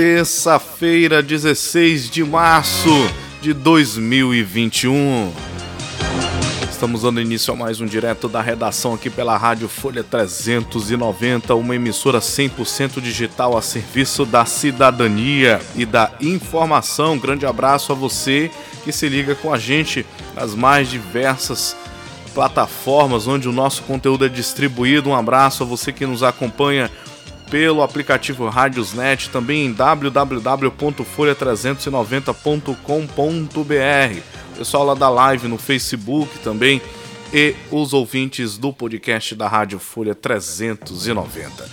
Terça-feira, 16 de março de 2021. Estamos dando início a mais um direto da redação aqui pela Rádio Folha 390, uma emissora 100% digital a serviço da cidadania e da informação. grande abraço a você que se liga com a gente nas mais diversas plataformas onde o nosso conteúdo é distribuído. Um abraço a você que nos acompanha pelo aplicativo Radiosnet, também em www.folha390.com.br. Pessoal lá da live no Facebook também e os ouvintes do podcast da Rádio Folha 390.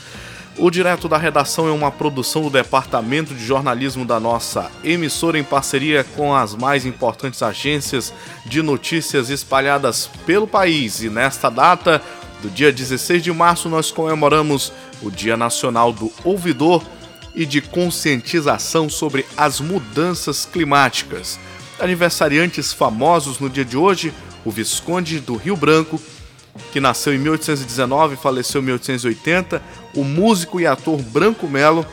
O Direto da Redação é uma produção do Departamento de Jornalismo da nossa emissora em parceria com as mais importantes agências de notícias espalhadas pelo país. E nesta data, do dia 16 de março, nós comemoramos o Dia Nacional do Ouvidor e de conscientização sobre as mudanças climáticas. Aniversariantes famosos no dia de hoje, o Visconde do Rio Branco, que nasceu em 1819 e faleceu em 1880, o músico e ator Branco Melo,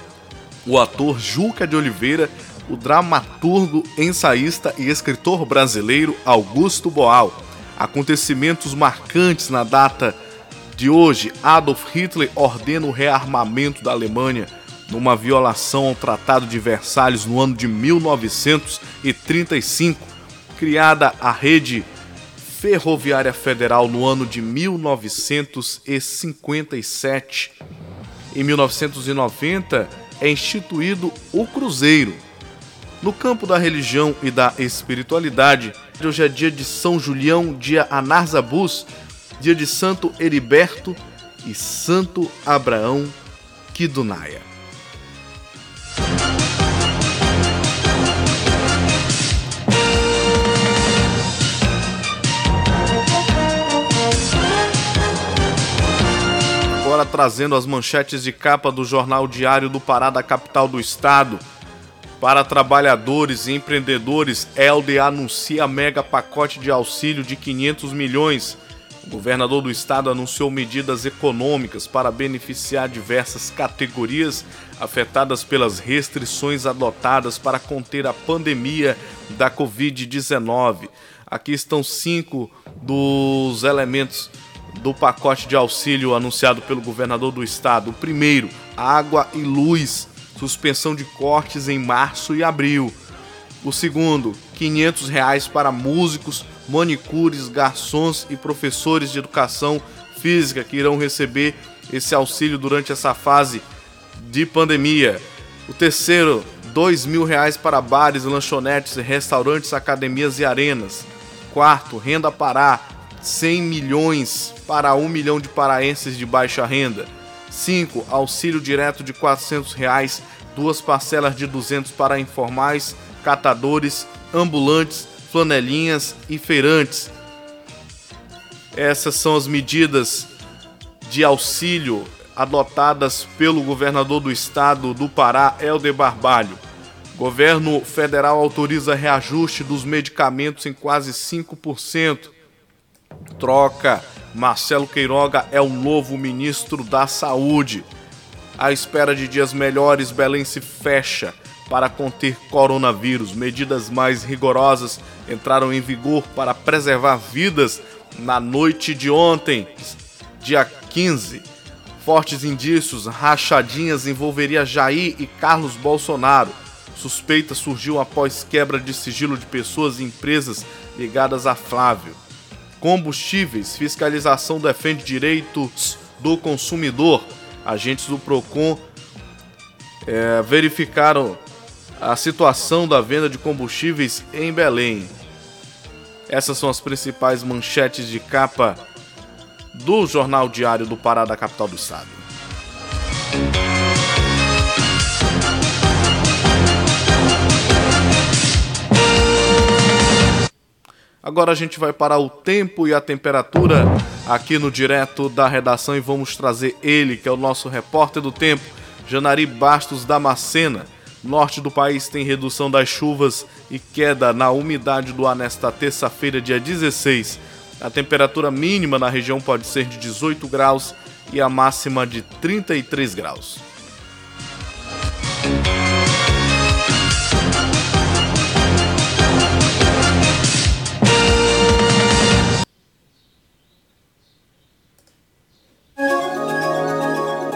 o ator Juca de Oliveira, o dramaturgo, ensaísta e escritor brasileiro Augusto Boal. Acontecimentos marcantes na data de hoje, Adolf Hitler ordena o rearmamento da Alemanha numa violação ao Tratado de Versalhes no ano de 1935, criada a rede ferroviária federal no ano de 1957. Em 1990 é instituído o Cruzeiro. No campo da religião e da espiritualidade, hoje é dia de São Julião, dia Anarzabus, dia de Santo Heriberto e Santo Abraão Kidunaia. Agora trazendo as manchetes de capa do jornal Diário do Pará da capital do estado. Para trabalhadores e empreendedores, LDA anuncia mega pacote de auxílio de 500 milhões o governador do estado anunciou medidas econômicas para beneficiar diversas categorias afetadas pelas restrições adotadas para conter a pandemia da Covid-19. Aqui estão cinco dos elementos do pacote de auxílio anunciado pelo governador do estado. O primeiro, água e luz, suspensão de cortes em março e abril. O segundo, 500 reais para músicos, manicures, garçons e professores de educação física que irão receber esse auxílio durante essa fase de pandemia. O terceiro, dois mil reais para bares, lanchonetes, restaurantes, academias e arenas. Quarto, renda Pará, 100 milhões para um milhão de paraenses de baixa renda. 5. Auxílio direto de 400 reais, duas parcelas de 200 para informais, catadores, ambulantes, flanelinhas e feirantes. Essas são as medidas de auxílio adotadas pelo governador do estado do Pará, Helder Barbalho. Governo federal autoriza reajuste dos medicamentos em quase 5%. Troca. Marcelo Queiroga é o novo ministro da Saúde. À espera de dias melhores, Belém se fecha para conter coronavírus. Medidas mais rigorosas entraram em vigor para preservar vidas na noite de ontem, dia 15. Fortes indícios, rachadinhas envolveria Jair e Carlos Bolsonaro. Suspeita surgiu após quebra de sigilo de pessoas e empresas ligadas a Flávio. Combustíveis, fiscalização defende direitos do consumidor. Agentes do Procon é, verificaram a situação da venda de combustíveis em Belém. Essas são as principais manchetes de capa do Jornal Diário do Pará da capital do estado. Agora a gente vai para o tempo e a temperatura aqui no direto da redação e vamos trazer ele, que é o nosso repórter do tempo, Janari Bastos Damascena. Norte do país tem redução das chuvas e queda na umidade do ar nesta terça-feira, dia 16. A temperatura mínima na região pode ser de 18 graus e a máxima de 33 graus.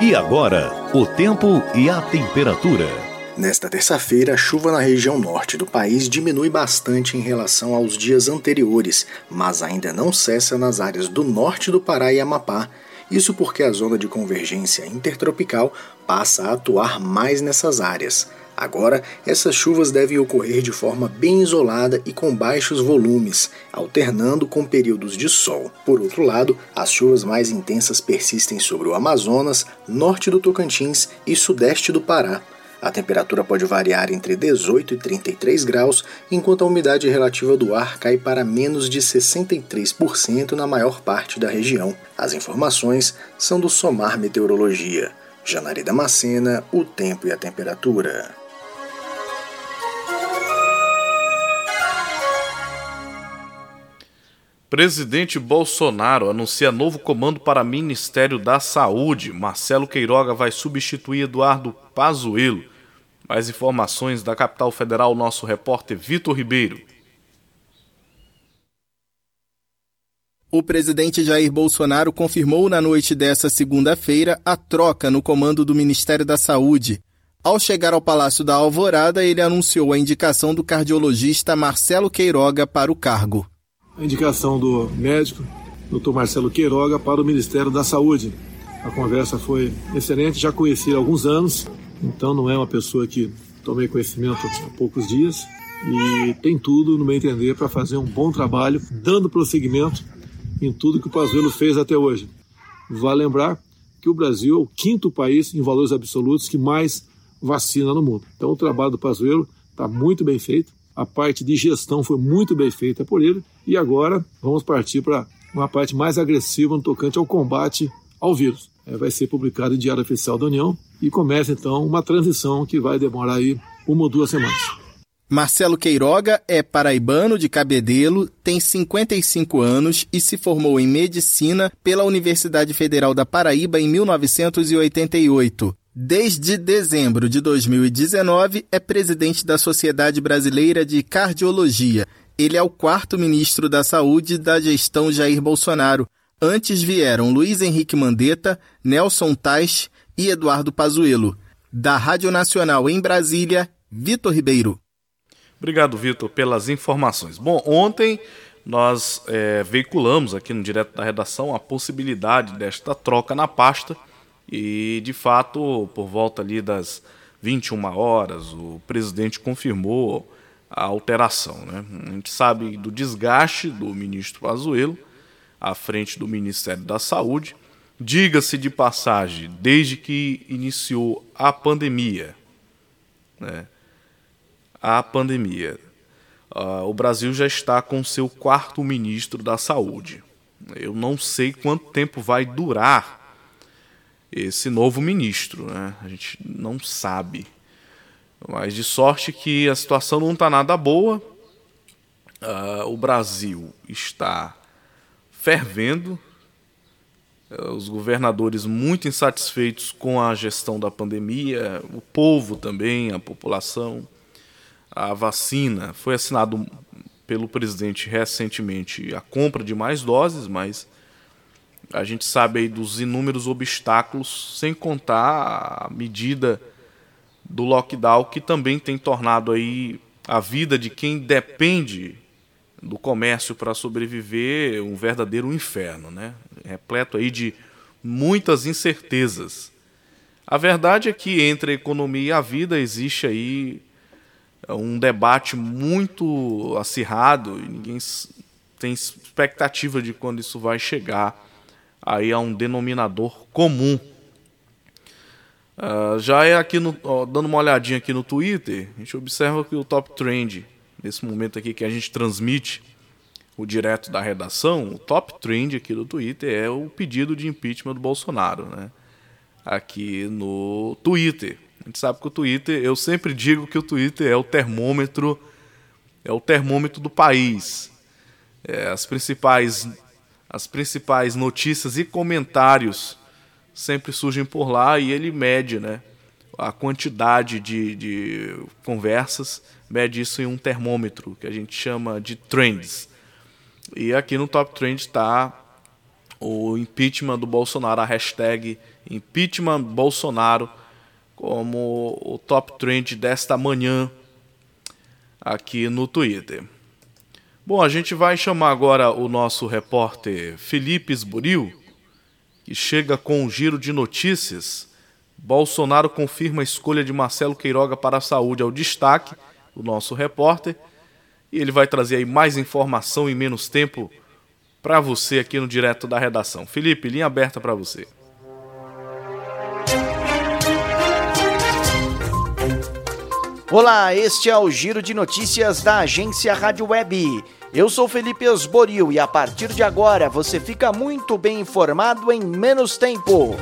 E agora, o tempo e a temperatura. Nesta terça-feira, a chuva na região norte do país diminui bastante em relação aos dias anteriores, mas ainda não cessa nas áreas do norte do Pará e Amapá. Isso porque a zona de convergência intertropical passa a atuar mais nessas áreas. Agora, essas chuvas devem ocorrer de forma bem isolada e com baixos volumes, alternando com períodos de sol. Por outro lado, as chuvas mais intensas persistem sobre o Amazonas, norte do Tocantins e sudeste do Pará. A temperatura pode variar entre 18 e 33 graus, enquanto a umidade relativa do ar cai para menos de 63% na maior parte da região. As informações são do Somar Meteorologia. Janari Damascena, o tempo e a temperatura. Presidente Bolsonaro anuncia novo comando para Ministério da Saúde. Marcelo Queiroga vai substituir Eduardo Pazuello. Mais informações da capital federal, nosso repórter Vitor Ribeiro. O presidente Jair Bolsonaro confirmou na noite dessa segunda-feira a troca no comando do Ministério da Saúde. Ao chegar ao Palácio da Alvorada, ele anunciou a indicação do cardiologista Marcelo Queiroga para o cargo a indicação do médico, Dr. Marcelo Queiroga, para o Ministério da Saúde. A conversa foi excelente, já conheci há alguns anos, então não é uma pessoa que tomei conhecimento há poucos dias e tem tudo, no meu entender, para fazer um bom trabalho, dando prosseguimento em tudo que o Pazuello fez até hoje. Vale lembrar que o Brasil é o quinto país em valores absolutos que mais vacina no mundo. Então o trabalho do Pazuello está muito bem feito a parte de gestão foi muito bem feita por ele e agora vamos partir para uma parte mais agressiva no tocante ao combate ao vírus. É, vai ser publicado em Diário Oficial da União e começa então uma transição que vai demorar aí uma ou duas semanas. Marcelo Queiroga é paraibano de Cabedelo, tem 55 anos e se formou em medicina pela Universidade Federal da Paraíba em 1988. Desde dezembro de 2019, é presidente da Sociedade Brasileira de Cardiologia. Ele é o quarto ministro da Saúde da gestão Jair Bolsonaro. Antes vieram Luiz Henrique Mandetta, Nelson Tais e Eduardo Pazuello. Da Rádio Nacional em Brasília, Vitor Ribeiro. Obrigado, Vitor, pelas informações. Bom, ontem nós é, veiculamos aqui no Direto da Redação a possibilidade desta troca na pasta e, de fato, por volta ali das 21 horas, o presidente confirmou a alteração. Né? A gente sabe do desgaste do ministro Pazuello à frente do Ministério da Saúde. Diga-se de passagem, desde que iniciou a pandemia, né? a pandemia, uh, o Brasil já está com seu quarto ministro da Saúde. Eu não sei quanto tempo vai durar esse novo ministro. Né? A gente não sabe. Mas de sorte que a situação não está nada boa. Uh, o Brasil está fervendo. eh, os governadores muito insatisfeitos com a gestão da pandemia, o povo também, a população, a vacina. Foi assinado pelo presidente recentemente a compra de mais doses, mas a gente sabe aí dos inúmeros obstáculos, sem contar a medida do lockdown que também tem tornado aí a vida de quem depende do comércio para sobreviver um verdadeiro inferno, né? Repleto aí de muitas incertezas. A verdade é que entre a economia e a vida existe aí é, um debate muito acirrado e ninguém tem expectativa de quando isso vai chegar aí a um denominador comum. Uh, já é aqui no, ó, dando uma olhadinha aqui no Twitter, a gente observa que o top trend nesse momento aqui que a gente transmite o direto da redação, o top trend aqui do Twitter é o pedido de impeachment do Bolsonaro, né? Aqui no Twitter. A gente sabe que o Twitter, eu sempre digo que o Twitter é o termômetro, é o termômetro do país. É, as principais as principais notícias e comentários sempre surgem por lá e ele mede, né? A quantidade de, de conversas mede isso em um termômetro que a gente chama de trends. E aqui no top trend está o impeachment do Bolsonaro, a hashtag impeachment Bolsonaro, como o top trend desta manhã aqui no Twitter. Bom, a gente vai chamar agora o nosso repórter Felipe Esburil, que chega com um giro de notícias. Bolsonaro confirma a escolha de Marcelo Queiroga para a saúde ao destaque, o nosso repórter. E ele vai trazer aí mais informação em menos tempo para você aqui no Direto da Redação. Felipe, linha aberta para você. Olá, este é o Giro de Notícias da agência Rádio Web. Eu sou Felipe Esboril e a partir de agora você fica muito bem informado em menos tempo.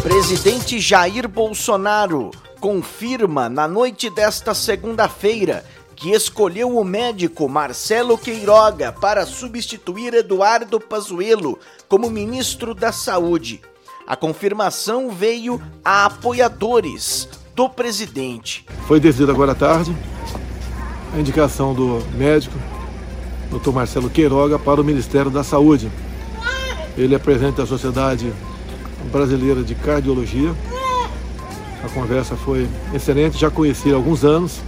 Presidente Jair Bolsonaro confirma na noite desta segunda-feira que escolheu o médico Marcelo Queiroga para substituir Eduardo Pazuello como ministro da Saúde. A confirmação veio a apoiadores do presidente. Foi decidido agora à tarde a indicação do médico Dr. Marcelo Queiroga para o Ministério da Saúde. Ele é presidente da Sociedade Brasileira de Cardiologia. A conversa foi excelente, já conheci há alguns anos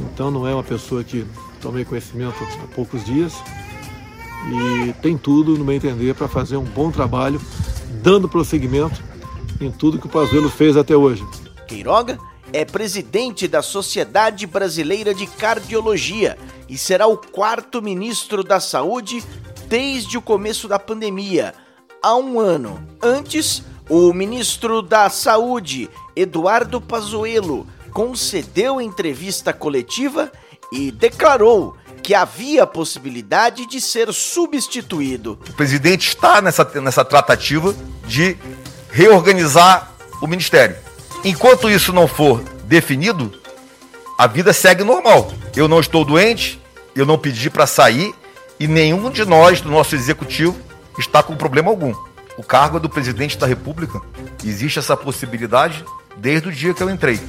então não é uma pessoa que tomei conhecimento há poucos dias e tem tudo, no meu entender, para fazer um bom trabalho, dando prosseguimento em tudo que o Pazuello fez até hoje. Queiroga é presidente da Sociedade Brasileira de Cardiologia e será o quarto ministro da Saúde desde o começo da pandemia, há um ano. Antes, o ministro da Saúde, Eduardo Pazuello, concedeu entrevista coletiva e declarou que havia possibilidade de ser substituído. O presidente está nessa, nessa tratativa de reorganizar o ministério. Enquanto isso não for definido, a vida segue normal. Eu não estou doente, eu não pedi para sair e nenhum de nós do nosso executivo está com problema algum. O cargo é do presidente da República. Existe essa possibilidade desde o dia que eu entrei.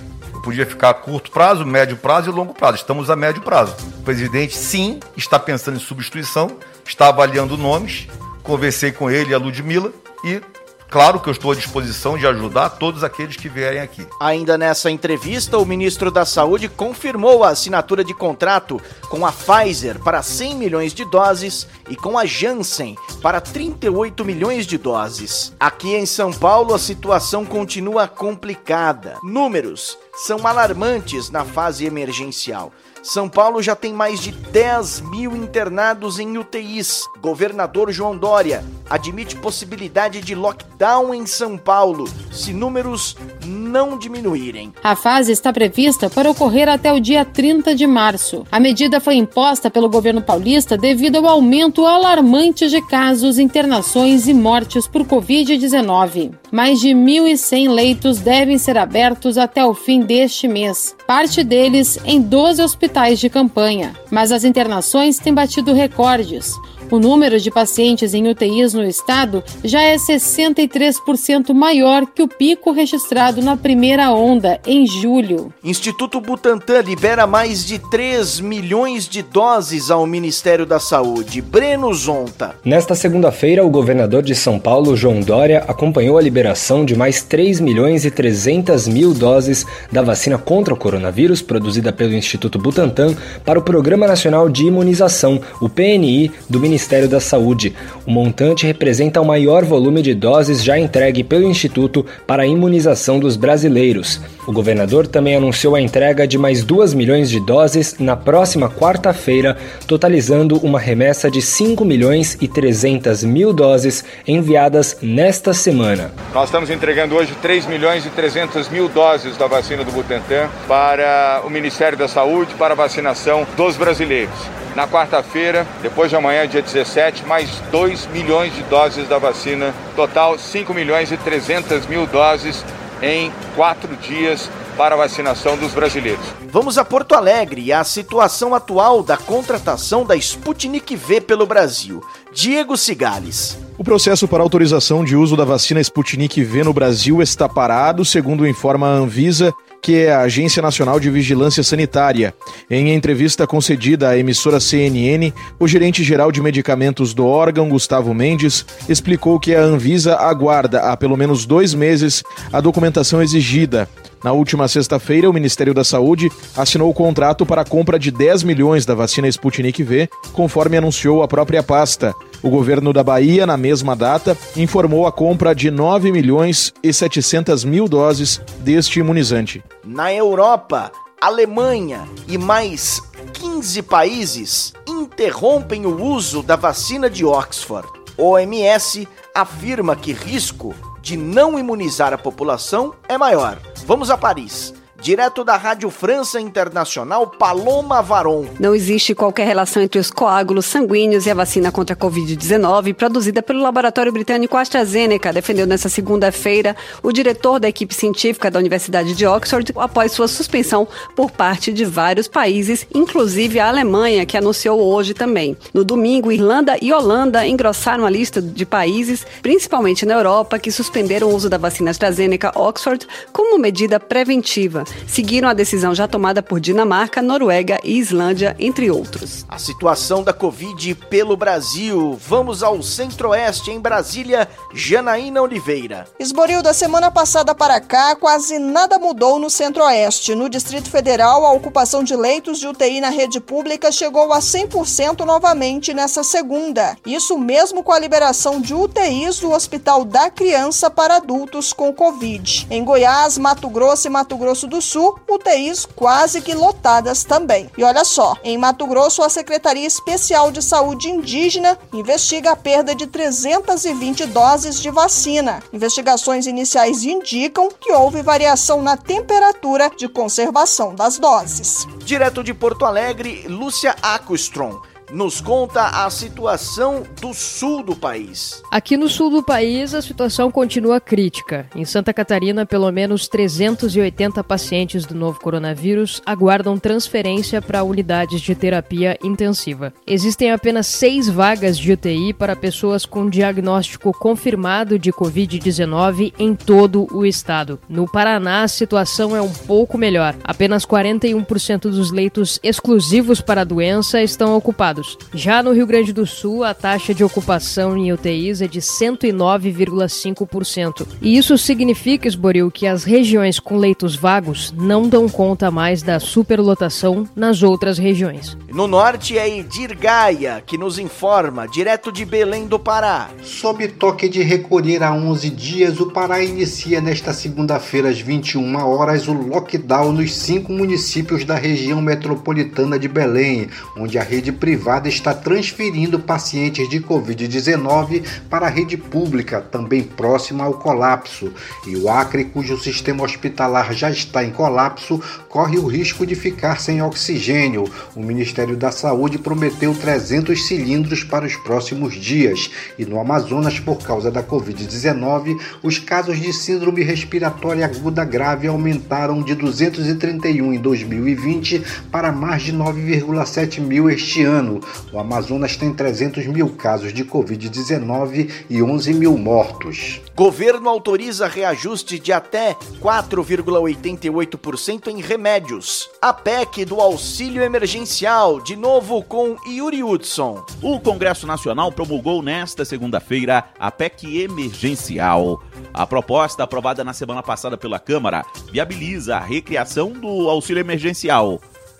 Podia ficar a curto prazo, médio prazo e longo prazo. Estamos a médio prazo. O presidente, sim, está pensando em substituição, está avaliando nomes. Conversei com ele e a Ludmilla e Claro que eu estou à disposição de ajudar todos aqueles que vierem aqui. Ainda nessa entrevista, o ministro da Saúde confirmou a assinatura de contrato com a Pfizer para 100 milhões de doses e com a Janssen para 38 milhões de doses. Aqui em São Paulo, a situação continua complicada. Números são alarmantes na fase emergencial. São Paulo já tem mais de 10 mil internados em UTIs. Governador João Dória admite possibilidade de lockdown em São Paulo se números não diminuírem. A fase está prevista para ocorrer até o dia 30 de março. A medida foi imposta pelo governo paulista devido ao aumento alarmante de casos, internações e mortes por Covid-19. Mais de 1.100 leitos devem ser abertos até o fim deste mês, parte deles em 12 hospitais de campanha. Mas as internações têm batido recordes. O número de pacientes em UTIs no estado já é 63% maior que o pico registrado na primeira onda, em julho. Instituto Butantan libera mais de 3 milhões de doses ao Ministério da Saúde. Breno Zonta. Nesta segunda-feira, o governador de São Paulo, João Dória, acompanhou a liberação de mais 3 milhões e 300 mil doses da vacina contra o coronavírus produzida pelo Instituto Butantan para o Programa Nacional de Imunização, o PNI, do Ministério da Saúde. O montante representa o maior volume de doses já entregue pelo Instituto para a imunização dos brasileiros. O governador também anunciou a entrega de mais 2 milhões de doses na próxima quarta-feira, totalizando uma remessa de 5 milhões e 300 mil doses enviadas nesta semana. Nós estamos entregando hoje 3 milhões e 300 mil doses da vacina do Butantan para o Ministério da Saúde, para a vacinação dos brasileiros. Na quarta-feira, depois de amanhã, dia 17, mais 2 milhões de doses da vacina, total 5 milhões e 300 mil doses em quatro dias para a vacinação dos brasileiros. Vamos a Porto Alegre e a situação atual da contratação da Sputnik V pelo Brasil. Diego Cigales. O processo para autorização de uso da vacina Sputnik V no Brasil está parado, segundo informa a Anvisa, que é a Agência Nacional de Vigilância Sanitária. Em entrevista concedida à emissora CNN, o gerente-geral de medicamentos do órgão, Gustavo Mendes, explicou que a Anvisa aguarda há pelo menos dois meses a documentação exigida. Na última sexta-feira, o Ministério da Saúde assinou o contrato para a compra de 10 milhões da vacina Sputnik V, conforme anunciou a própria pasta. O governo da Bahia, na mesma data, informou a compra de 9 milhões e 700 mil doses deste imunizante. Na Europa, Alemanha e mais 15 países interrompem o uso da vacina de Oxford. OMS afirma que risco de não imunizar a população é maior. Vamos a Paris. Direto da Rádio França Internacional, Paloma Varon. Não existe qualquer relação entre os coágulos sanguíneos e a vacina contra a Covid-19 produzida pelo laboratório britânico AstraZeneca, defendeu nesta segunda-feira o diretor da equipe científica da Universidade de Oxford após sua suspensão por parte de vários países, inclusive a Alemanha, que anunciou hoje também. No domingo, Irlanda e Holanda engrossaram a lista de países, principalmente na Europa, que suspenderam o uso da vacina AstraZeneca Oxford como medida preventiva seguiram a decisão já tomada por Dinamarca, Noruega e Islândia, entre outros. A situação da Covid pelo Brasil. Vamos ao Centro-Oeste, em Brasília, Janaína Oliveira. Esboril, da semana passada para cá, quase nada mudou no Centro-Oeste. No Distrito Federal, a ocupação de leitos de UTI na rede pública chegou a 100% novamente nessa segunda. Isso mesmo com a liberação de UTIs do Hospital da Criança para adultos com Covid. Em Goiás, Mato Grosso e Mato Grosso do Sul, UTIs quase que lotadas também. E olha só, em Mato Grosso, a Secretaria Especial de Saúde Indígena investiga a perda de 320 doses de vacina. Investigações iniciais indicam que houve variação na temperatura de conservação das doses. Direto de Porto Alegre, Lúcia Acostrom nos conta a situação do sul do país. Aqui no sul do país, a situação continua crítica. Em Santa Catarina, pelo menos 380 pacientes do novo coronavírus aguardam transferência para unidades de terapia intensiva. Existem apenas seis vagas de UTI para pessoas com diagnóstico confirmado de Covid-19 em todo o estado. No Paraná, a situação é um pouco melhor. Apenas 41% dos leitos exclusivos para a doença estão ocupados já no Rio Grande do Sul, a taxa de ocupação em UTIs é de 109,5%. E isso significa, Esboril, que as regiões com leitos vagos não dão conta mais da superlotação nas outras regiões. No norte é Edir Gaia, que nos informa, direto de Belém do Pará. Sob toque de recolher a 11 dias, o Pará inicia nesta segunda-feira às 21 horas o lockdown nos cinco municípios da região metropolitana de Belém, onde a rede privada privada está transferindo pacientes de Covid-19 para a rede pública, também próxima ao colapso. E o Acre, cujo sistema hospitalar já está em colapso, corre o risco de ficar sem oxigênio. O Ministério da Saúde prometeu 300 cilindros para os próximos dias. E no Amazonas, por causa da Covid-19, os casos de síndrome respiratória aguda grave aumentaram de 231 em 2020 para mais de 9,7 mil este ano O Amazonas tem 300 mil casos de Covid-19 e 11 mil mortos. Governo autoriza reajuste de até 4,88% em remédios. A PEC do auxílio emergencial, de novo com Yuri Hudson. O Congresso Nacional promulgou nesta segunda-feira a PEC emergencial. A proposta, aprovada na semana passada pela Câmara, viabiliza a recriação do auxílio emergencial.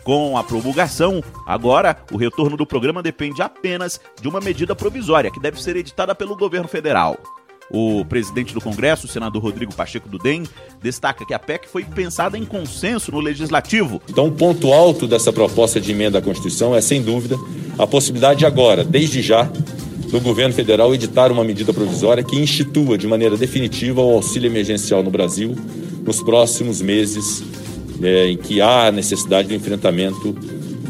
Com a promulgação, agora o retorno do programa depende apenas de uma medida provisória que deve ser editada pelo governo federal. O presidente do Congresso, o senador Rodrigo Pacheco do DEM, destaca que a PEC foi pensada em consenso no legislativo. Então, o ponto alto dessa proposta de emenda à Constituição é, sem dúvida, a possibilidade agora, desde já, do governo federal editar uma medida provisória que institua de maneira definitiva o auxílio emergencial no Brasil nos próximos meses é, em que há necessidade do enfrentamento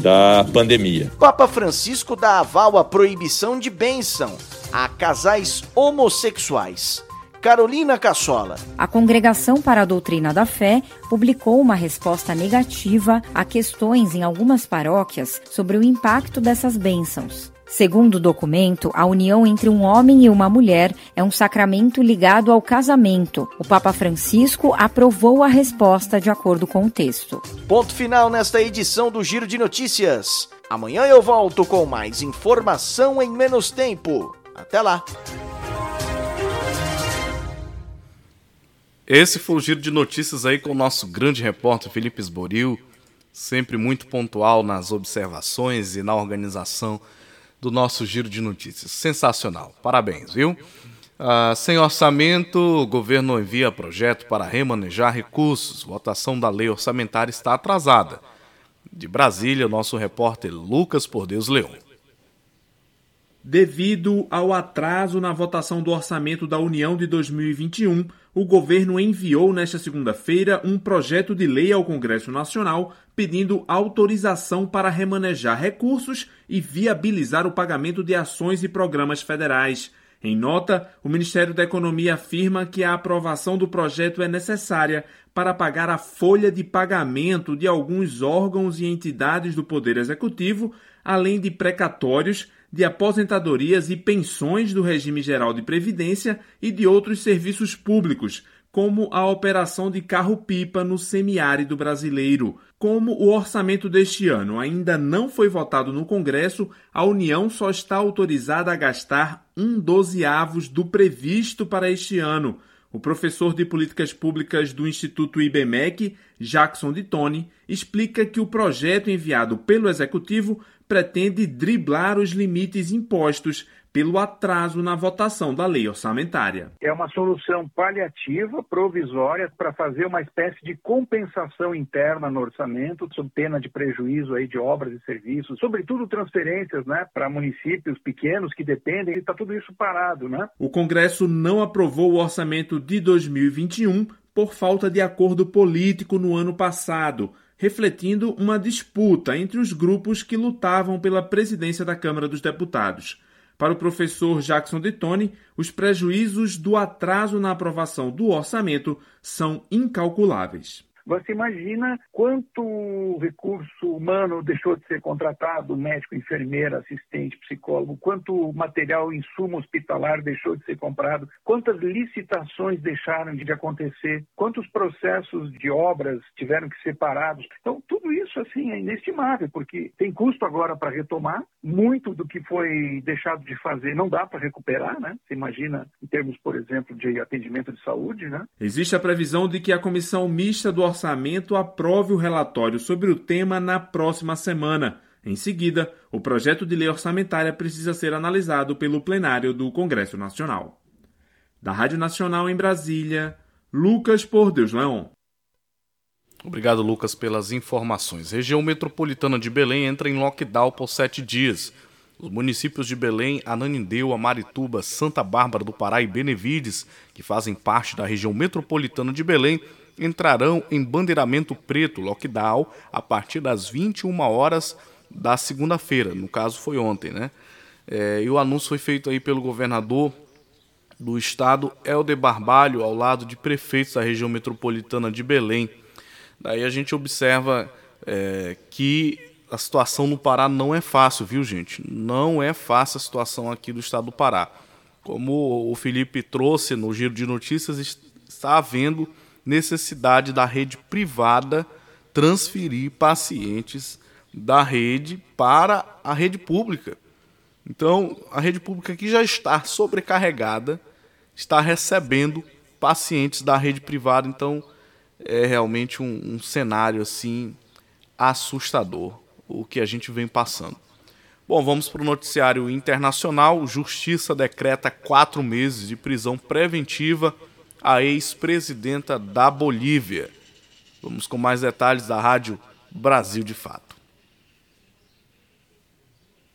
da pandemia. Papa Francisco dá aval à proibição de bênção a casais homossexuais. Carolina Cassola. A Congregação para a Doutrina da Fé publicou uma resposta negativa a questões em algumas paróquias sobre o impacto dessas bênçãos. Segundo o documento, a união entre um homem e uma mulher é um sacramento ligado ao casamento. O Papa Francisco aprovou a resposta de acordo com o texto. Ponto final nesta edição do Giro de Notícias. Amanhã eu volto com mais informação em menos tempo. Até lá! Esse foi o giro de notícias aí com o nosso grande repórter Felipe Esboril, sempre muito pontual nas observações e na organização do nosso giro de notícias. Sensacional, parabéns, viu? Ah, sem orçamento, o governo envia projeto para remanejar recursos. Votação da lei orçamentária está atrasada. De Brasília, nosso repórter Lucas Por Deus Leão. Devido ao atraso na votação do orçamento da União de 2021, o governo enviou nesta segunda-feira um projeto de lei ao Congresso Nacional pedindo autorização para remanejar recursos e viabilizar o pagamento de ações e programas federais. Em nota, o Ministério da Economia afirma que a aprovação do projeto é necessária para pagar a folha de pagamento de alguns órgãos e entidades do Poder Executivo, além de precatórios de aposentadorias e pensões do regime geral de previdência e de outros serviços públicos, como a operação de carro-pipa no semiárido brasileiro. Como o orçamento deste ano ainda não foi votado no Congresso, a União só está autorizada a gastar um dozeavos do previsto para este ano. O professor de políticas públicas do Instituto IBMEC, Jackson de Tone, explica que o projeto enviado pelo Executivo pretende driblar os limites impostos pelo atraso na votação da lei orçamentária. É uma solução paliativa, provisória, para fazer uma espécie de compensação interna no orçamento, sob pena de prejuízo aí de obras e serviços, sobretudo transferências né, para municípios pequenos que dependem, e está tudo isso parado. Né? O Congresso não aprovou o orçamento de 2021 por falta de acordo político no ano passado refletindo uma disputa entre os grupos que lutavam pela presidência da Câmara dos Deputados. Para o professor Jackson de Tone, os prejuízos do atraso na aprovação do orçamento são incalculáveis. Você imagina quanto recurso humano deixou de ser contratado, médico, enfermeira, assistente, psicólogo, quanto material, insumo hospitalar deixou de ser comprado, quantas licitações deixaram de acontecer, quantos processos de obras tiveram que ser parados. Então, tudo isso assim é inestimável, porque tem custo agora para retomar, muito do que foi deixado de fazer não dá para recuperar, né? Você imagina em termos, por exemplo, de atendimento de saúde, né? Existe a previsão de que a comissão mista do aprove o relatório sobre o tema na próxima semana. Em seguida, o projeto de lei orçamentária precisa ser analisado pelo plenário do Congresso Nacional. Da Rádio Nacional em Brasília, Lucas Por Deus Leão. Obrigado, Lucas, pelas informações. Região metropolitana de Belém entra em lockdown por sete dias. Os municípios de Belém, Ananindeua, Marituba, Santa Bárbara do Pará e Benevides, que fazem parte da região metropolitana de Belém, entrarão em bandeiramento preto, lockdown, a partir das 21 horas da segunda-feira. No caso, foi ontem, né? É, e o anúncio foi feito aí pelo governador do estado, Helder Barbalho, ao lado de prefeitos da região metropolitana de Belém. Daí a gente observa é, que a situação no Pará não é fácil, viu, gente? Não é fácil a situação aqui do estado do Pará. Como o Felipe trouxe no giro de notícias, está havendo necessidade da rede privada transferir pacientes da rede para a rede pública. Então, a rede pública que já está sobrecarregada está recebendo pacientes da rede privada. Então, é realmente um, um cenário assim assustador o que a gente vem passando. Bom, vamos para o noticiário internacional. Justiça decreta quatro meses de prisão preventiva à ex-presidenta da Bolívia. Vamos com mais detalhes da Rádio Brasil de Fato.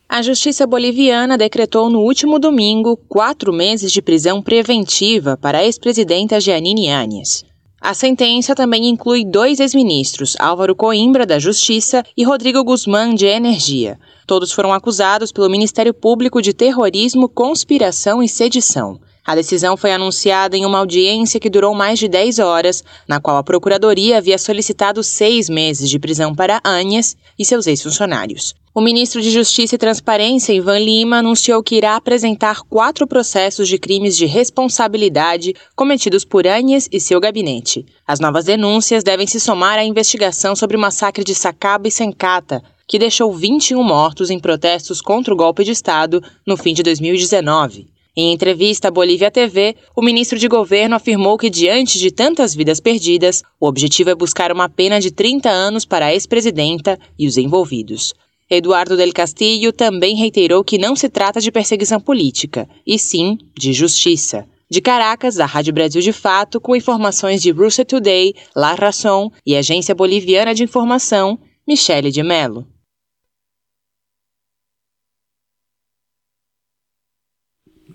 A Justiça Boliviana decretou no último domingo quatro meses de prisão preventiva para a ex-presidenta Giannini Áñez. A sentença também inclui dois ex-ministros, Álvaro Coimbra, da Justiça, e Rodrigo Guzmán, de Energia. Todos foram acusados pelo Ministério Público de terrorismo, conspiração e sedição. A decisão foi anunciada em uma audiência que durou mais de 10 horas, na qual a Procuradoria havia solicitado seis meses de prisão para Anhas e seus ex-funcionários. O ministro de Justiça e Transparência, Ivan Lima, anunciou que irá apresentar quatro processos de crimes de responsabilidade cometidos por Anhes e seu gabinete. As novas denúncias devem se somar à investigação sobre o massacre de Sacaba e Sencata, que deixou 21 mortos em protestos contra o golpe de Estado no fim de 2019. Em entrevista à Bolívia TV, o ministro de governo afirmou que, diante de tantas vidas perdidas, o objetivo é buscar uma pena de 30 anos para a ex-presidenta e os envolvidos. Eduardo del Castillo também reiterou que não se trata de perseguição política, e sim de justiça. De Caracas, da Rádio Brasil de Fato, com informações de Russia Today, La Razón e Agência Boliviana de Informação, Michele de Mello.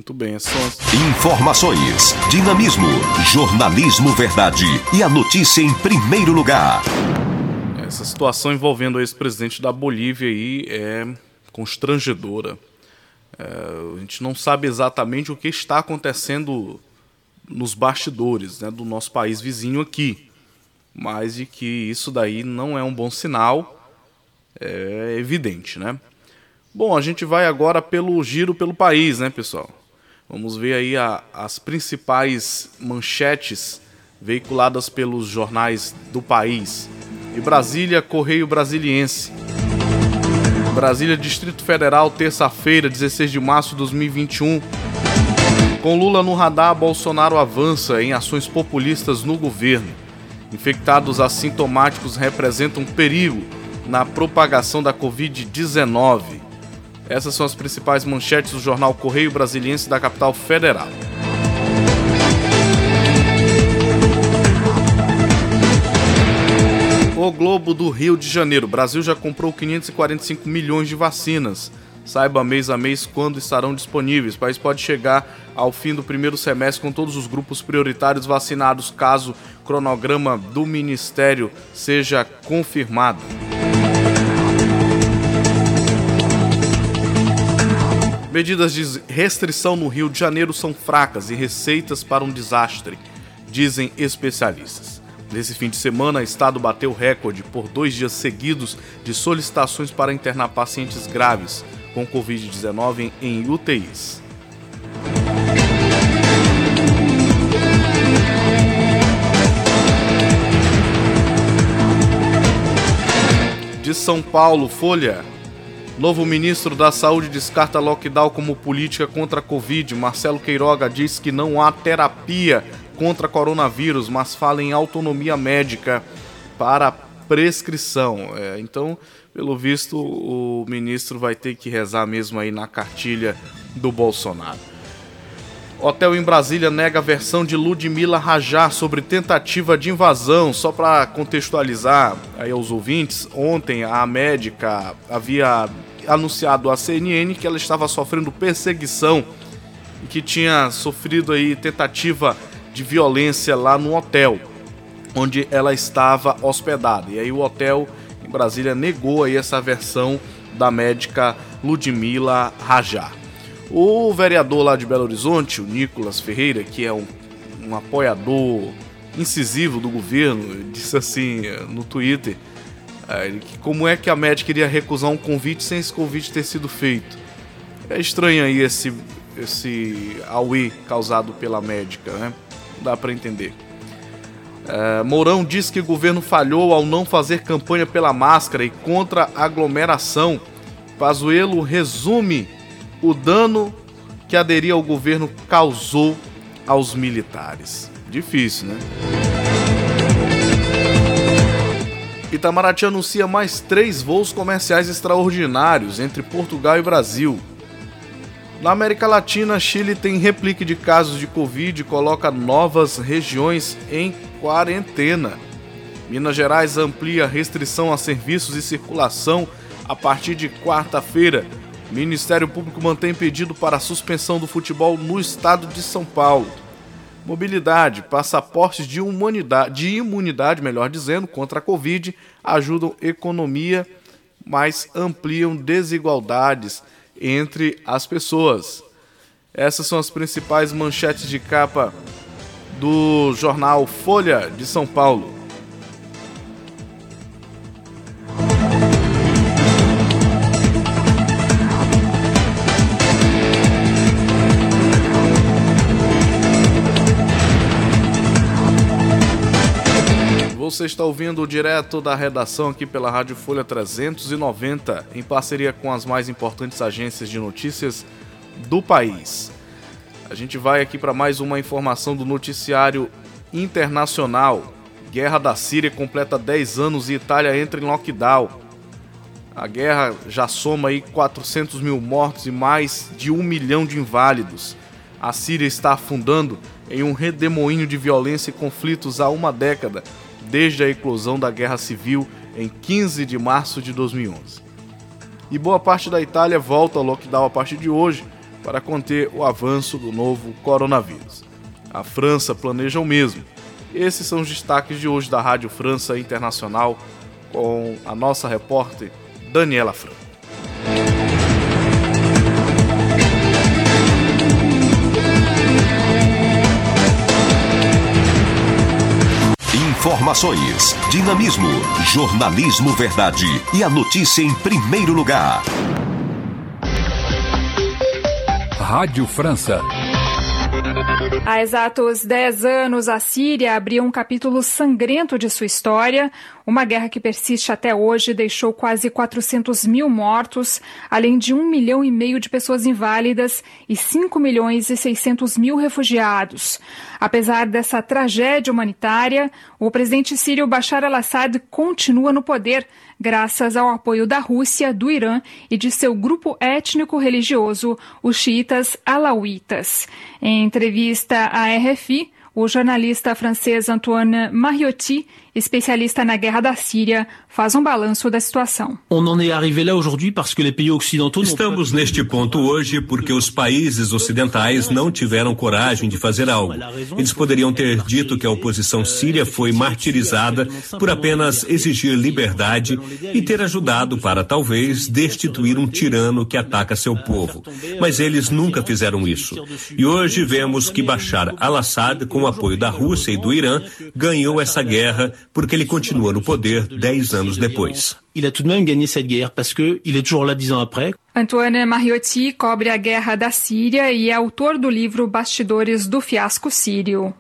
Muito bem, são as... Informações, dinamismo, jornalismo verdade e a notícia em primeiro lugar. Essa situação envolvendo o ex-presidente da Bolívia aí é constrangedora. É, a gente não sabe exatamente o que está acontecendo nos bastidores né, do nosso país vizinho aqui, mas de que isso daí não é um bom sinal é evidente, né? Bom, a gente vai agora pelo giro pelo país, né, pessoal? Vamos ver aí a, as principais manchetes veiculadas pelos jornais do país. E Brasília, Correio Brasiliense. Brasília, Distrito Federal, terça-feira, 16 de março de 2021. Com Lula no radar, Bolsonaro avança em ações populistas no governo. Infectados assintomáticos representam perigo na propagação da Covid-19. Essas são as principais manchetes do jornal Correio Brasiliense da capital federal. O Globo do Rio de Janeiro. Brasil já comprou 545 milhões de vacinas. Saiba mês a mês quando estarão disponíveis. O país pode chegar ao fim do primeiro semestre com todos os grupos prioritários vacinados, caso o cronograma do Ministério seja confirmado. Medidas de restrição no Rio de Janeiro são fracas e receitas para um desastre, dizem especialistas. Nesse fim de semana, o estado bateu recorde por dois dias seguidos de solicitações para internar pacientes graves com Covid-19 em UTIs. De São Paulo, Folha. Novo ministro da Saúde descarta lockdown como política contra a Covid. Marcelo Queiroga diz que não há terapia contra coronavírus, mas fala em autonomia médica para prescrição. É, então, pelo visto, o ministro vai ter que rezar mesmo aí na cartilha do Bolsonaro. Hotel em Brasília nega a versão de Ludmila Rajar sobre tentativa de invasão. Só para contextualizar aí aos ouvintes, ontem a médica havia anunciado à CNN que ela estava sofrendo perseguição e que tinha sofrido aí tentativa de violência lá no hotel onde ela estava hospedada. E aí o hotel em Brasília negou aí essa versão da médica Ludmila Rajar. O vereador lá de Belo Horizonte, o Nicolas Ferreira, que é um, um apoiador incisivo do governo, disse assim no Twitter: como é que a médica iria recusar um convite sem esse convite ter sido feito? É estranho aí esse, esse auê causado pela médica, né? Dá para entender. É, Mourão diz que o governo falhou ao não fazer campanha pela máscara e contra a aglomeração. Pazuello resume o dano que aderir ao governo causou aos militares. Difícil, né? Itamaraty anuncia mais três voos comerciais extraordinários entre Portugal e Brasil. Na América Latina, Chile tem replique de casos de Covid e coloca novas regiões em quarentena. Minas Gerais amplia restrição a serviços e circulação a partir de quarta-feira. Ministério Público mantém pedido para suspensão do futebol no estado de São Paulo. Mobilidade, passaportes de imunidade, de imunidade, melhor dizendo, contra a Covid ajudam economia, mas ampliam desigualdades entre as pessoas. Essas são as principais manchetes de capa do jornal Folha de São Paulo. Você está ouvindo direto da redação aqui pela Rádio Folha 390, em parceria com as mais importantes agências de notícias do país. A gente vai aqui para mais uma informação do noticiário internacional. Guerra da Síria completa 10 anos e Itália entra em lockdown. A guerra já soma aí 400 mil mortos e mais de um milhão de inválidos. A Síria está afundando em um redemoinho de violência e conflitos há uma década, desde a eclosão da Guerra Civil em 15 de março de 2011. E boa parte da Itália volta ao lockdown a partir de hoje para conter o avanço do novo coronavírus. A França planeja o mesmo. Esses são os destaques de hoje da Rádio França Internacional com a nossa repórter Daniela Franco. Informações, dinamismo, jornalismo verdade e a notícia em primeiro lugar. Rádio França. Há exatos 10 anos, a Síria abriu um capítulo sangrento de sua história. Uma guerra que persiste até hoje deixou quase 400 mil mortos, além de um milhão e meio de pessoas inválidas e 5 milhões e 600 mil refugiados. Apesar dessa tragédia humanitária, o presidente sírio Bashar al-Assad continua no poder, graças ao apoio da Rússia, do Irã e de seu grupo étnico-religioso, os xiitas alauítas. Em entrevista à RFI, o jornalista francês Antoine Mariotti especialista na guerra da Síria, faz um balanço da situação. Estamos neste ponto hoje porque os países ocidentais não tiveram coragem de fazer algo. Eles poderiam ter dito que a oposição síria foi martirizada por apenas exigir liberdade e ter ajudado para talvez destituir um tirano que ataca seu povo. Mas eles nunca fizeram isso. E hoje vemos que Bashar al-Assad, com o apoio da Rússia e do Irã, ganhou essa guerra porque ele continua no poder dez anos depois. Il a tout de même gagné cette guerre parce que il est toujours là dix ans après. Antoine Mariotti cobre a guerra da Síria e é autor do livro Bastidores do Fiasco Sírio.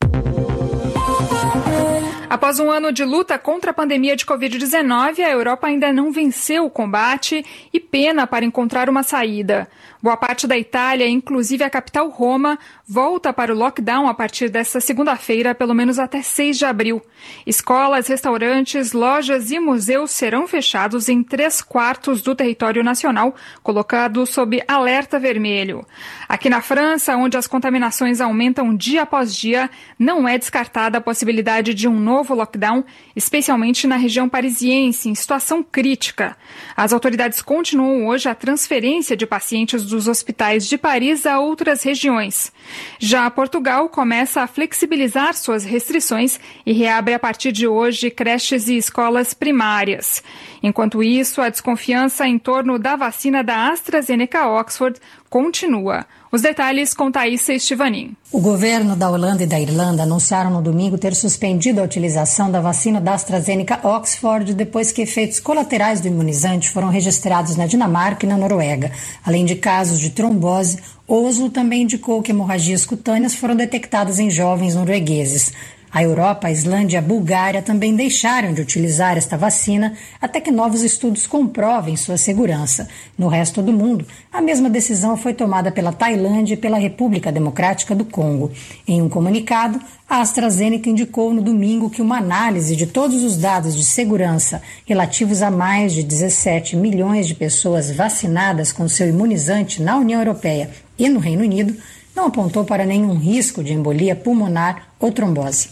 Após um ano de luta contra a pandemia de Covid-19, a Europa ainda não venceu o combate e pena para encontrar uma saída. Boa parte da Itália, inclusive a capital Roma, volta para o lockdown a partir desta segunda-feira, pelo menos até 6 de abril. Escolas, restaurantes, lojas e museus serão fechados em três quartos do território nacional, colocado sob alerta vermelho. Aqui na França, onde as contaminações aumentam dia após dia, não é descartada a possibilidade de um novo lockdown, especialmente na região parisiense, em situação crítica. As autoridades continuam hoje a transferência de pacientes dos hospitais de Paris a outras regiões. Já Portugal começa a flexibilizar suas restrições e reabre a partir de hoje creches e escolas primárias. Enquanto isso, a desconfiança em torno da vacina da AstraZeneca Oxford continua. Os detalhes com Thaís Estivanin. O governo da Holanda e da Irlanda anunciaram no domingo ter suspendido a utilização da vacina da AstraZeneca Oxford depois que efeitos colaterais do imunizante foram registrados na Dinamarca e na Noruega. Além de casos de trombose, Oslo também indicou que hemorragias cutâneas foram detectadas em jovens noruegueses. A Europa, a Islândia e a Bulgária também deixaram de utilizar esta vacina até que novos estudos comprovem sua segurança. No resto do mundo, a mesma decisão foi tomada pela Tailândia e pela República Democrática do Congo. Em um comunicado, a AstraZeneca indicou no domingo que uma análise de todos os dados de segurança relativos a mais de 17 milhões de pessoas vacinadas com seu imunizante na União Europeia e no Reino Unido não apontou para nenhum risco de embolia pulmonar ou trombose.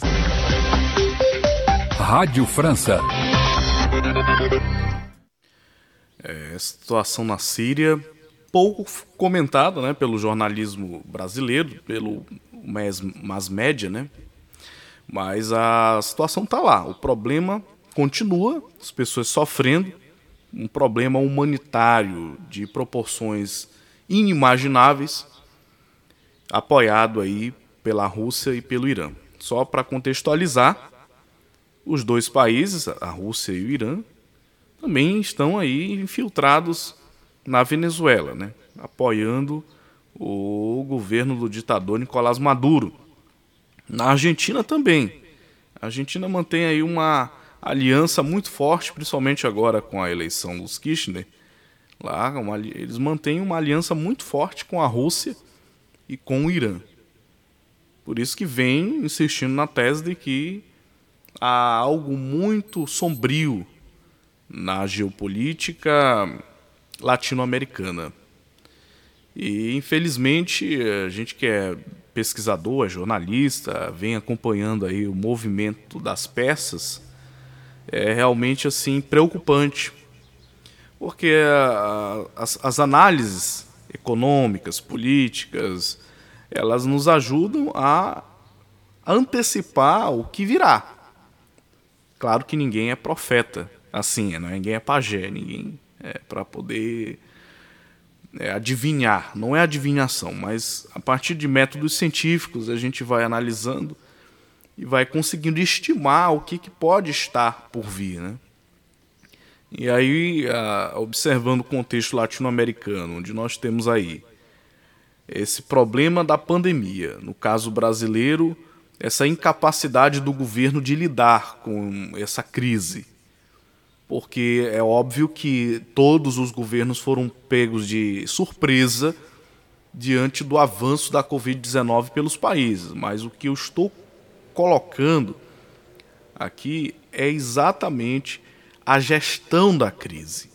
Rádio França. É, situação na Síria, pouco comentada né, pelo jornalismo brasileiro, pelo mass, mass média, né? Mas a situação está lá. O problema continua, as pessoas sofrendo, um problema humanitário de proporções inimagináveis apoiado aí pela Rússia e pelo Irã. Só para contextualizar, os dois países, a Rússia e o Irã, também estão aí infiltrados na Venezuela, né? apoiando o governo do ditador Nicolás Maduro. Na Argentina também. A Argentina mantém aí uma aliança muito forte, principalmente agora com a eleição dos Kirchner. Lá, uma, eles mantêm uma aliança muito forte com a Rússia e com o Irã. Por isso que vem insistindo na tese de que há algo muito sombrio na geopolítica latino-americana. E infelizmente a gente que é pesquisador, é jornalista, vem acompanhando aí o movimento das peças, é realmente assim preocupante, porque as, as análises econômicas, políticas, elas nos ajudam a antecipar o que virá. Claro que ninguém é profeta, assim, né? ninguém é pajé, ninguém é para poder é, adivinhar. Não é adivinhação, mas a partir de métodos científicos a gente vai analisando e vai conseguindo estimar o que, que pode estar por vir, né? E aí, observando o contexto latino-americano, onde nós temos aí esse problema da pandemia, no caso brasileiro, essa incapacidade do governo de lidar com essa crise. Porque é óbvio que todos os governos foram pegos de surpresa diante do avanço da Covid-19 pelos países, mas o que eu estou colocando aqui é exatamente a gestão da crise.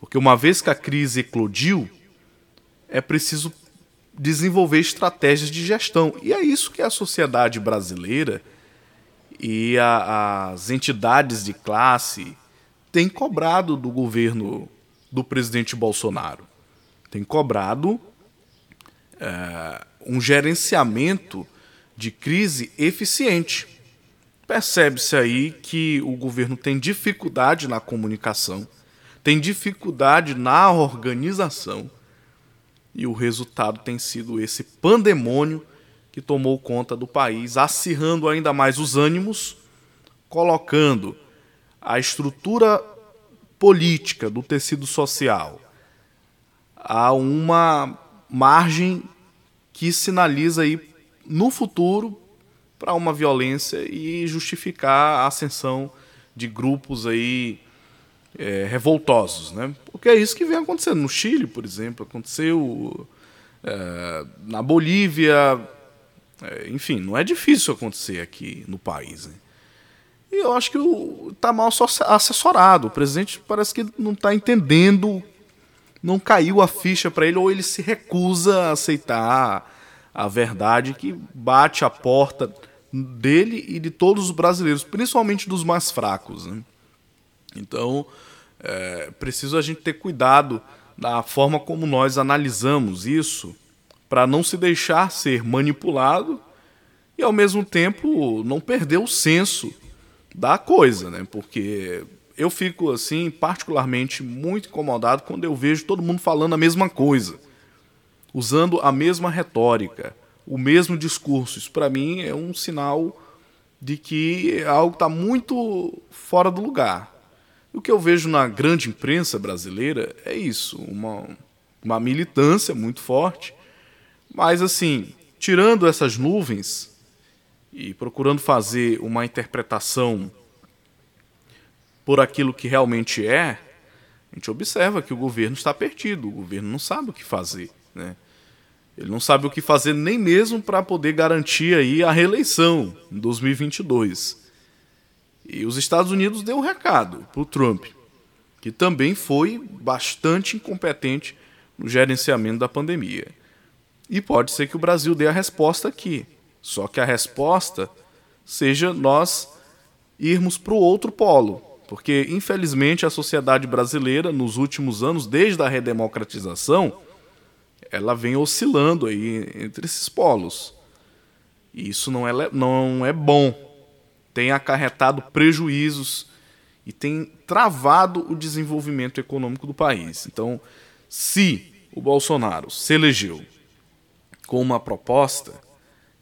Porque uma vez que a crise eclodiu, é preciso desenvolver estratégias de gestão. E é isso que a sociedade brasileira e a, as entidades de classe têm cobrado do governo do presidente Bolsonaro. Tem cobrado é, um gerenciamento de crise eficiente. Percebe-se aí que o governo tem dificuldade na comunicação, tem dificuldade na organização, e o resultado tem sido esse pandemônio que tomou conta do país, acirrando ainda mais os ânimos, colocando a estrutura política do tecido social a uma margem que sinaliza aí no futuro para uma violência e justificar a ascensão de grupos aí é, revoltosos, né? Porque é isso que vem acontecendo no Chile, por exemplo, aconteceu é, na Bolívia, é, enfim, não é difícil acontecer aqui no país. Né? E eu acho que está mal assessorado. O presidente parece que não está entendendo, não caiu a ficha para ele, ou ele se recusa a aceitar a verdade que bate a porta dele e de todos os brasileiros, principalmente dos mais fracos. Né? Então, é preciso a gente ter cuidado da forma como nós analisamos isso, para não se deixar ser manipulado e, ao mesmo tempo, não perder o senso da coisa, né? Porque eu fico, assim, particularmente muito incomodado quando eu vejo todo mundo falando a mesma coisa. usando a mesma retórica, o mesmo discurso. Isso, para mim, é um sinal de que algo está muito fora do lugar. O que eu vejo na grande imprensa brasileira é isso, uma, uma militância muito forte, mas assim, tirando essas nuvens e procurando fazer uma interpretação por aquilo que realmente é, a gente observa que o governo está perdido, o governo não sabe o que fazer, né? Ele não sabe o que fazer nem mesmo para poder garantir aí a reeleição em 2022. E os Estados Unidos deu um recado para o Trump, que também foi bastante incompetente no gerenciamento da pandemia. E pode ser que o Brasil dê a resposta aqui. Só que a resposta seja nós irmos para o outro polo. Porque, infelizmente, a sociedade brasileira, nos últimos anos, desde a redemocratização, ela vem oscilando aí entre esses polos. E isso não é, não é bom tem acarretado prejuízos e tem travado o desenvolvimento econômico do país. Então, se o Bolsonaro se elegeu com uma proposta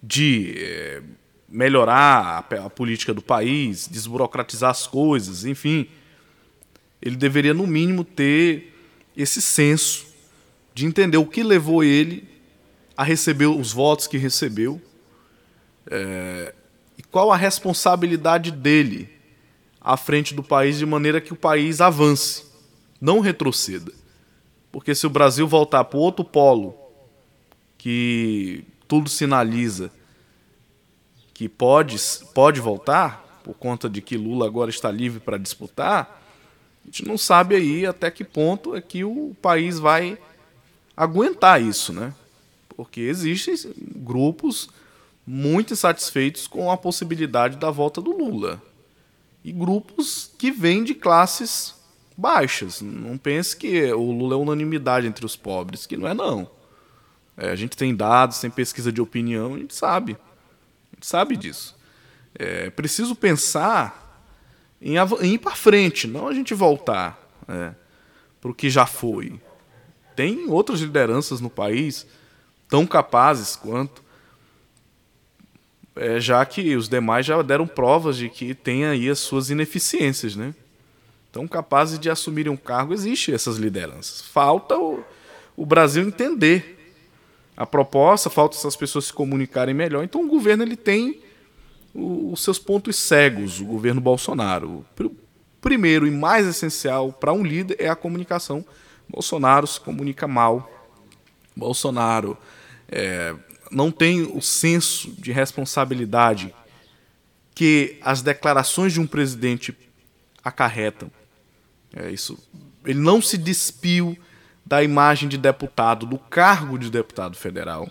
de é, melhorar a, a política do país, desburocratizar as coisas, enfim, ele deveria, no mínimo, ter esse senso de entender o que levou ele a receber os votos que recebeu. É, e qual a responsabilidade dele à frente do país de maneira que o país avance, não retroceda. Porque se o Brasil voltar para outro polo, que tudo sinaliza que pode, pode voltar, por conta de que Lula agora está livre para disputar, a gente não sabe aí até que ponto é que o país vai aguentar isso, né? Porque existem grupos muito insatisfeitos com a possibilidade da volta do Lula. E grupos que vêm de classes baixas. Não pense que o Lula é unanimidade entre os pobres, que não é não. É, a gente tem dados, tem pesquisa de opinião, a gente sabe. A gente sabe disso. É preciso pensar em, em ir para frente, não a gente voltar é, para o que já foi. Tem outras lideranças no país tão capazes quanto é, já que os demais já deram provas de que tem aí as suas ineficiências, né? Então, capazes de assumirem um cargo, existe essas lideranças. Falta o, o Brasil entender a proposta, falta essas pessoas se comunicarem melhor. Então, o governo ele tem os seus pontos cegos, o governo Bolsonaro. O primeiro e mais essencial para um líder é a comunicação. Bolsonaro se comunica mal. Bolsonaro é, não tem o senso de responsabilidade que as declarações de um presidente acarretam. É isso. Ele não se despiu da imagem de deputado, do cargo de deputado federal.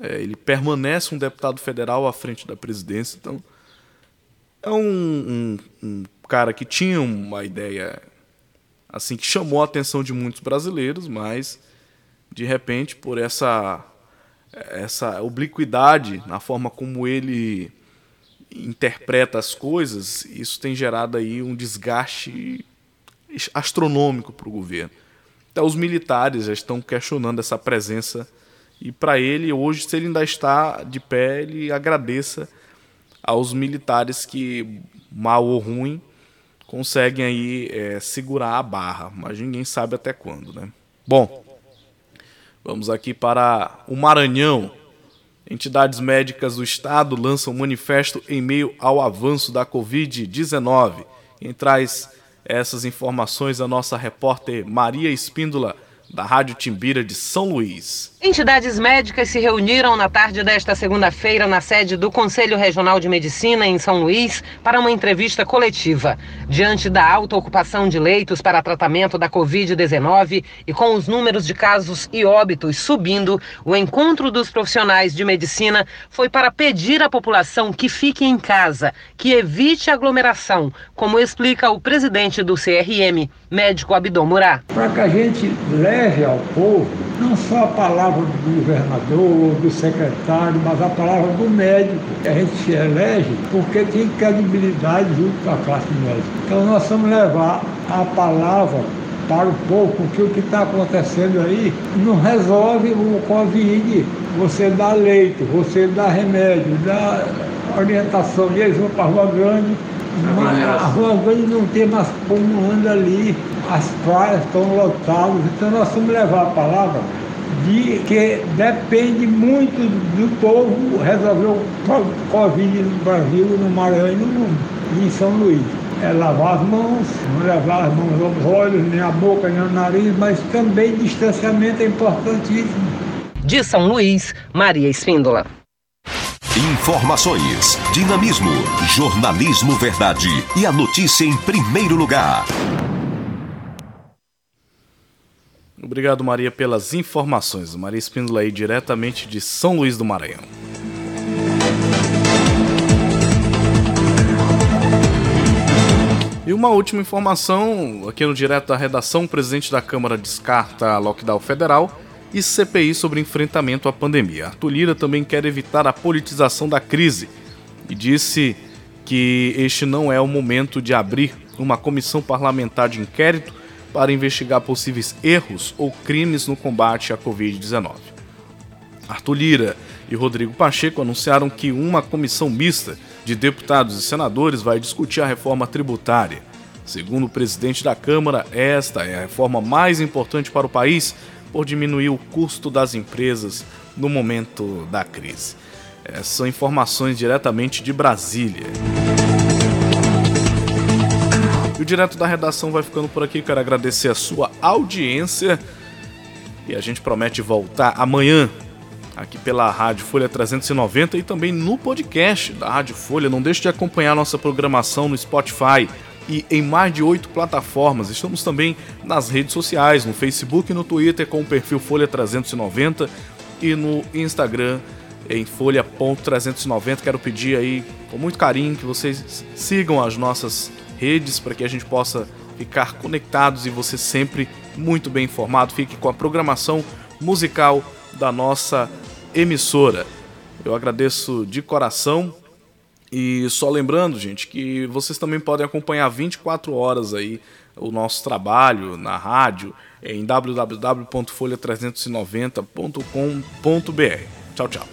É, ele permanece um deputado federal à frente da presidência. Então, é um, um, um cara que tinha uma ideia assim que chamou a atenção de muitos brasileiros, mas de repente por essa essa obliquidade na forma como ele interpreta as coisas, isso tem gerado aí um desgaste astronômico para o governo. Até os militares já estão questionando essa presença e para ele hoje, se ele ainda está de pé, ele agradeça aos militares que mal ou ruim conseguem aí é, segurar a barra, mas ninguém sabe até quando, né? Bom, Vamos aqui para o Maranhão. Entidades médicas do estado lançam manifesto em meio ao avanço da Covid-19. Quem traz essas informações a nossa repórter Maria Espíndola, da Rádio Timbira de São Luís. Entidades médicas se reuniram na tarde desta segunda-feira na sede do Conselho Regional de Medicina em São Luís para uma entrevista coletiva. Diante da alta ocupação de leitos para tratamento da Covid-19 e com os números de casos e óbitos subindo, o encontro dos profissionais de medicina foi para pedir à população que fique em casa, que evite aglomeração, como explica o presidente do CRM, médico Abdom Murá. Para que a gente leve ao povo não só a palavra do governador, do secretário, mas a palavra do médico. A gente se elege porque tem credibilidade junto com a classe médica. Então nós vamos levar a palavra para o povo, porque o que está acontecendo aí não resolve o Covid. Você dá leite, você dá remédio, dá orientação, e eles vão para a Rua Grande, mas a Rua Grande não tem mais como anda ali, as praias estão lotadas, então nós vamos levar a palavra de que depende muito do povo resolver o Covid no Brasil, no Maranhão e no mundo, e em São Luís. É lavar as mãos, não levar as mãos aos olhos, nem a boca, nem o nariz, mas também distanciamento é importantíssimo. De São Luís, Maria Espíndola. Informações, dinamismo, jornalismo verdade e a notícia em primeiro lugar. Obrigado, Maria, pelas informações. Maria Espíndola aí, diretamente de São Luís do Maranhão. E uma última informação, aqui no direto da redação, o presidente da Câmara descarta lockdown federal e CPI sobre enfrentamento à pandemia. Arthur Lira também quer evitar a politização da crise e disse que este não é o momento de abrir uma comissão parlamentar de inquérito para investigar possíveis erros ou crimes no combate à Covid-19. Arthur Lira e Rodrigo Pacheco anunciaram que uma comissão mista de deputados e senadores vai discutir a reforma tributária. Segundo o presidente da Câmara, esta é a reforma mais importante para o país por diminuir o custo das empresas no momento da crise. Essas são informações diretamente de Brasília. E o direto da redação vai ficando por aqui. Quero agradecer a sua audiência. E a gente promete voltar amanhã aqui pela Rádio Folha 390 e também no podcast da Rádio Folha. Não deixe de acompanhar nossa programação no Spotify e em mais de oito plataformas. Estamos também nas redes sociais, no Facebook e no Twitter com o perfil Folha 390 e no Instagram em folha.390. Quero pedir aí com muito carinho que vocês sigam as nossas redes para que a gente possa ficar conectados e você sempre muito bem informado. Fique com a programação musical da nossa emissora. Eu agradeço de coração e só lembrando, gente, que vocês também podem acompanhar 24 horas aí o nosso trabalho na rádio em www.folha390.com.br. Tchau, tchau.